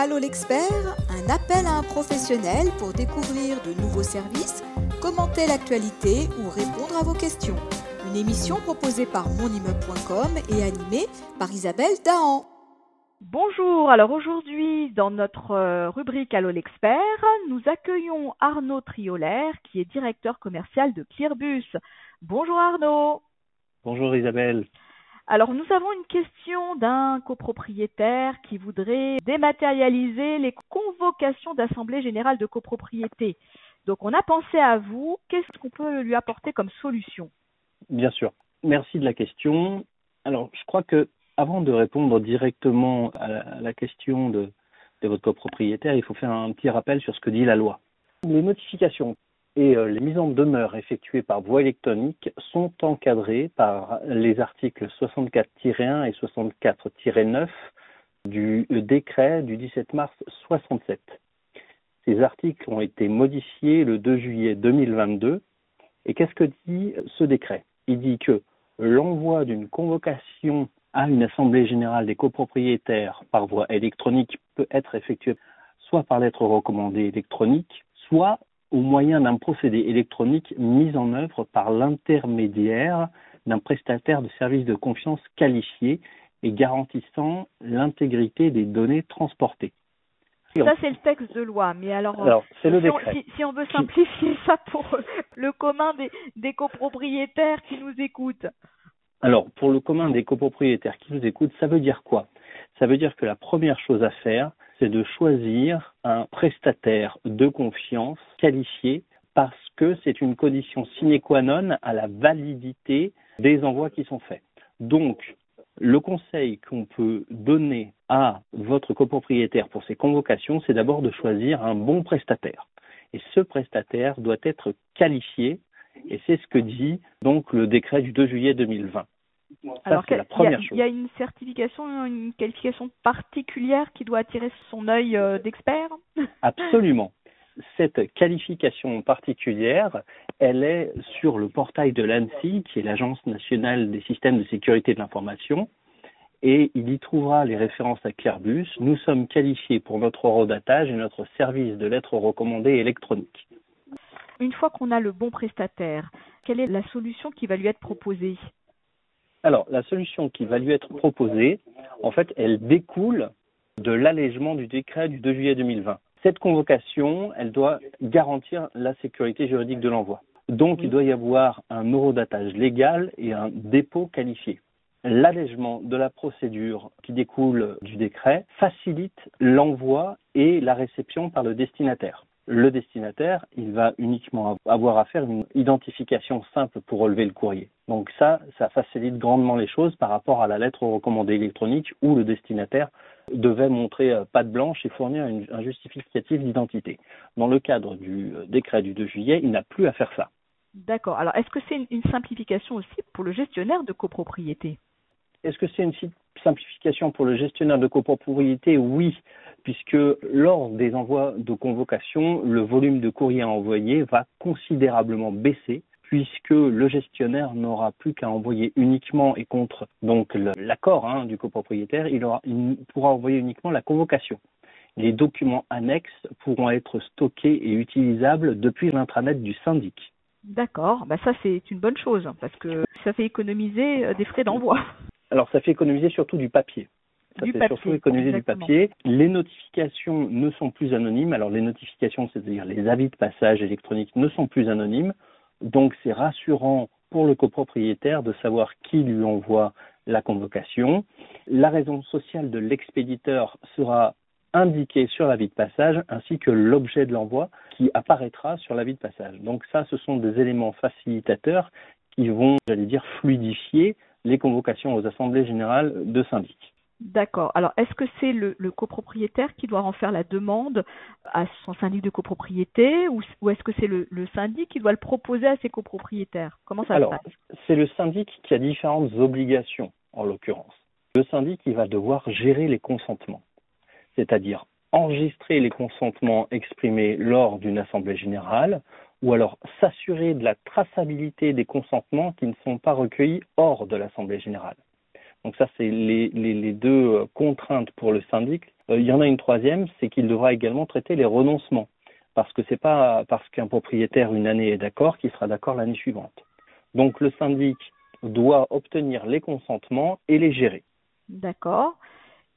Allô l'expert, un appel à un professionnel pour découvrir de nouveaux services, commenter l'actualité ou répondre à vos questions. Une émission proposée par monimmeuble.com et animée par Isabelle Dahan. Bonjour, alors aujourd'hui dans notre euh, rubrique Allô l'expert, nous accueillons Arnaud Triolaire qui est directeur commercial de Clearbus. Bonjour Arnaud. Bonjour Isabelle. Alors nous avons une question d'un copropriétaire qui voudrait dématérialiser les convocations d'assemblée générale de copropriété. Donc on a pensé à vous, qu'est-ce qu'on peut lui apporter comme solution? Bien sûr. Merci de la question. Alors je crois que avant de répondre directement à la question de, de votre copropriétaire, il faut faire un petit rappel sur ce que dit la loi. Les notifications et euh, les mises en demeure effectuées par voie électronique sont encadrées par les articles 64-1 et 64-9 du décret du 17 mars 67. Ces articles ont été modifiés le 2 juillet 2022. Et qu'est-ce que dit ce décret? Il dit que l'envoi d'une convocation à une assemblée générale des copropriétaires par voie électronique peut être effectué soit par lettre recommandée électronique, soit au moyen d'un procédé électronique mis en œuvre par l'intermédiaire d'un prestataire de services de confiance qualifié et garantissant l'intégrité des données transportées. Ça, c'est le texte de loi, mais alors, alors si, le on, si, si, on, veut simplifier ça pour le commun des, des copropriétaires qui nous écoutent. Alors, pour le commun des copropriétaires qui nous écoutent, ça veut dire quoi? Ça veut dire que la première chose à faire, c'est de choisir un prestataire de confiance qualifié parce que c'est une condition sine qua non à la validité des envois qui sont faits. Donc, le conseil qu'on peut donner à votre copropriétaire pour ces convocations, c'est d'abord de choisir un bon prestataire. Et ce prestataire doit être qualifié, et c'est ce que dit donc le décret du 2 juillet 2020. Alors, il y, a une certification, une qualification particulière qui doit attirer son œil euh, d'expert? Absolument. Cette qualification particulière, elle est sur le portail de l'ANSI, qui est l'Agence nationale des systèmes de sécurité de l'information, et il y trouvera les références à Clearbus. Nous sommes qualifiés pour notre horodatage et notre service de lettres recommandées électroniques. Une fois qu'on a le bon prestataire, quelle est la solution qui va lui être proposée? Alors, la solution qui va lui être proposée, en fait, elle découle de l'allègement du décret du 2 juillet 2020. Cette convocation, elle doit garantir la sécurité juridique de l'envoi. Donc, il doit y avoir un eurodatage légal et un dépôt qualifié. L'allègement de la procédure qui découle du décret facilite l'envoi et la réception par le destinataire le destinataire, il va uniquement avoir à faire une identification simple pour relever le courrier. Donc ça, ça facilite grandement les choses par rapport à la lettre recommandée électronique où le destinataire devait montrer euh, patte blanche et fournir un justificatif d'identité. Dans le cadre du euh, décret du 2 juillet, il n'a plus à faire ça. D'accord. Alors, est-ce que c'est une simplification aussi pour le gestionnaire de copropriété? Est-ce que c'est une simplification pour le gestionnaire de copropriété? Oui, puisque lors des envois de convocation, le volume de courrier à envoyer va considérablement baisser puisque le gestionnaire n'aura plus qu'à envoyer uniquement et contre donc l'accord hein, du copropriétaire, il, aura, il pourra envoyer uniquement la convocation. Les documents annexes pourront être stockés et utilisables depuis l'intranet du syndic. D'accord, bah ça c'est une bonne chose parce que ça fait économiser euh, des frais d'envoi. Alors ça fait économiser surtout du papier. Ça fait surtout économiser du papier. Les notifications ne sont plus anonymes. Alors les notifications, c'est-à-dire les avis de passage électroniques, ne sont plus anonymes. Donc c'est rassurant pour le copropriétaire de savoir qui lui envoie la convocation. La raison sociale de l'expéditeur sera indiquée sur l'avis de passage ainsi que l'objet de l'envoi qui apparaîtra sur l'avis de passage. Donc ça, ce sont des éléments facilitateurs qui vont, j'allais dire, fluidifier les convocations aux assemblées générales de syndic. D'accord. Alors, est-ce que c'est le, copropriétaire qui doit en faire la demande à son syndic de copropriété ou, est-ce que c'est le, syndic qui doit le proposer à ses copropriétaires? Comment ça se passe? C'est le syndic qui a différentes obligations, en l'occurrence. Le syndic, il va devoir gérer les consentements, c'est-à-dire enregistrer les consentements exprimés lors d'une assemblée générale ou alors s'assurer de la traçabilité des consentements qui ne sont pas recueillis hors de l'assemblée générale. Donc ça, c'est les, les, deux euh, contraintes pour le syndic il y en a une troisième, c'est qu'il devra également traiter les renoncements parce que c'est pas parce qu'un propriétaire une année est d'accord qu'il sera d'accord l'année suivante. Donc le syndic doit obtenir les consentements et les gérer. D'accord.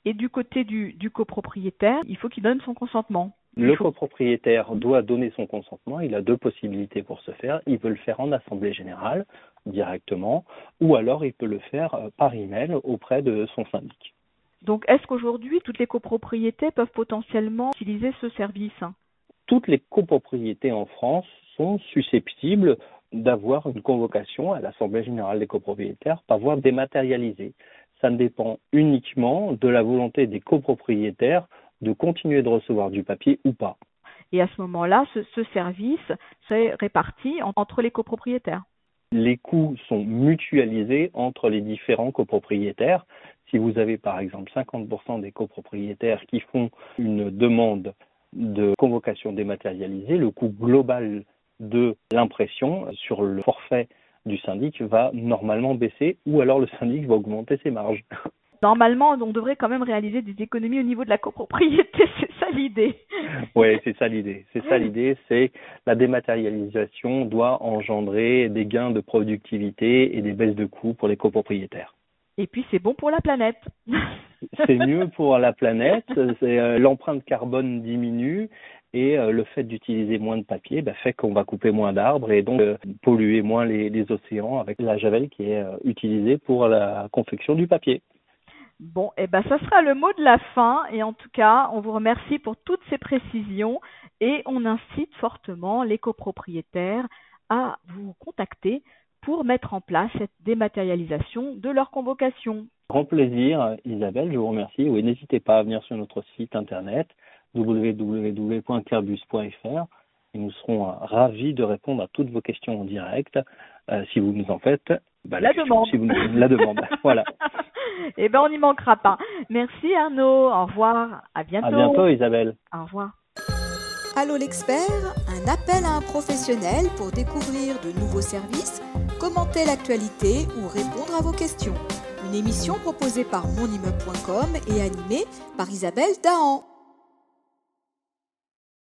Et du côté du, copropriétaire, il faut qu'il donne son consentement. Le copropriétaire doit donner son consentement. Il a deux possibilités pour ce faire. Il peut le faire en assemblée générale directement, ou alors il peut le faire euh, par email auprès de son syndic. Donc, est-ce qu'aujourd'hui toutes les copropriétés peuvent potentiellement utiliser ce service? Toutes les copropriétés en France sont susceptibles d'avoir une convocation à l'Assemblée générale des copropriétaires par voie dématérialisée. Ça dépend uniquement de la volonté des copropriétaires de continuer de recevoir du papier ou pas. Et à ce moment-là, ce, service s'est réparti entre les copropriétaires. Les coûts sont mutualisés entre les différents copropriétaires. Si vous avez par exemple 50% des copropriétaires qui font une demande de convocation dématérialisée, le coût global de l'impression sur le forfait du syndic va normalement baisser ou alors le syndic va augmenter ses marges. Normalement, on devrait quand même réaliser des économies au niveau de la copropriété, c'est ça l'idée. Oui, c'est ça l'idée. C'est ça l'idée, c'est la dématérialisation doit engendrer des gains de productivité et des baisses de coûts pour les copropriétaires. Et puis c'est bon pour la planète. c'est mieux pour la planète, euh, l'empreinte carbone diminue et euh, le fait d'utiliser moins de papier bah, fait qu'on va couper moins d'arbres et donc euh, polluer moins les, océans avec la javel qui est utilisée pour la confection du papier. Bon, et eh ben ça sera le mot de la fin et en tout cas, on vous remercie pour toutes ces précisions et on incite fortement les copropriétaires à vous contacter pour mettre en place cette dématérialisation de leur convocation. Grand plaisir, Isabelle, je vous remercie. Oui, n'hésitez pas à venir sur notre site internet www.kerbus.fr et nous serons euh, ravis de répondre à toutes vos questions en direct euh, si vous nous en faites bah, la, demande. Si vous la demande. voilà. Eh ben on n'y manquera pas. Merci Arnaud. Au revoir. À bientôt. À bientôt Isabelle. Au revoir. Allô l'expert, un appel à un professionnel pour découvrir de nouveaux services, commenter l'actualité ou répondre à vos questions. Une émission proposée par monimmeuble.com et animée par Isabelle Dahan.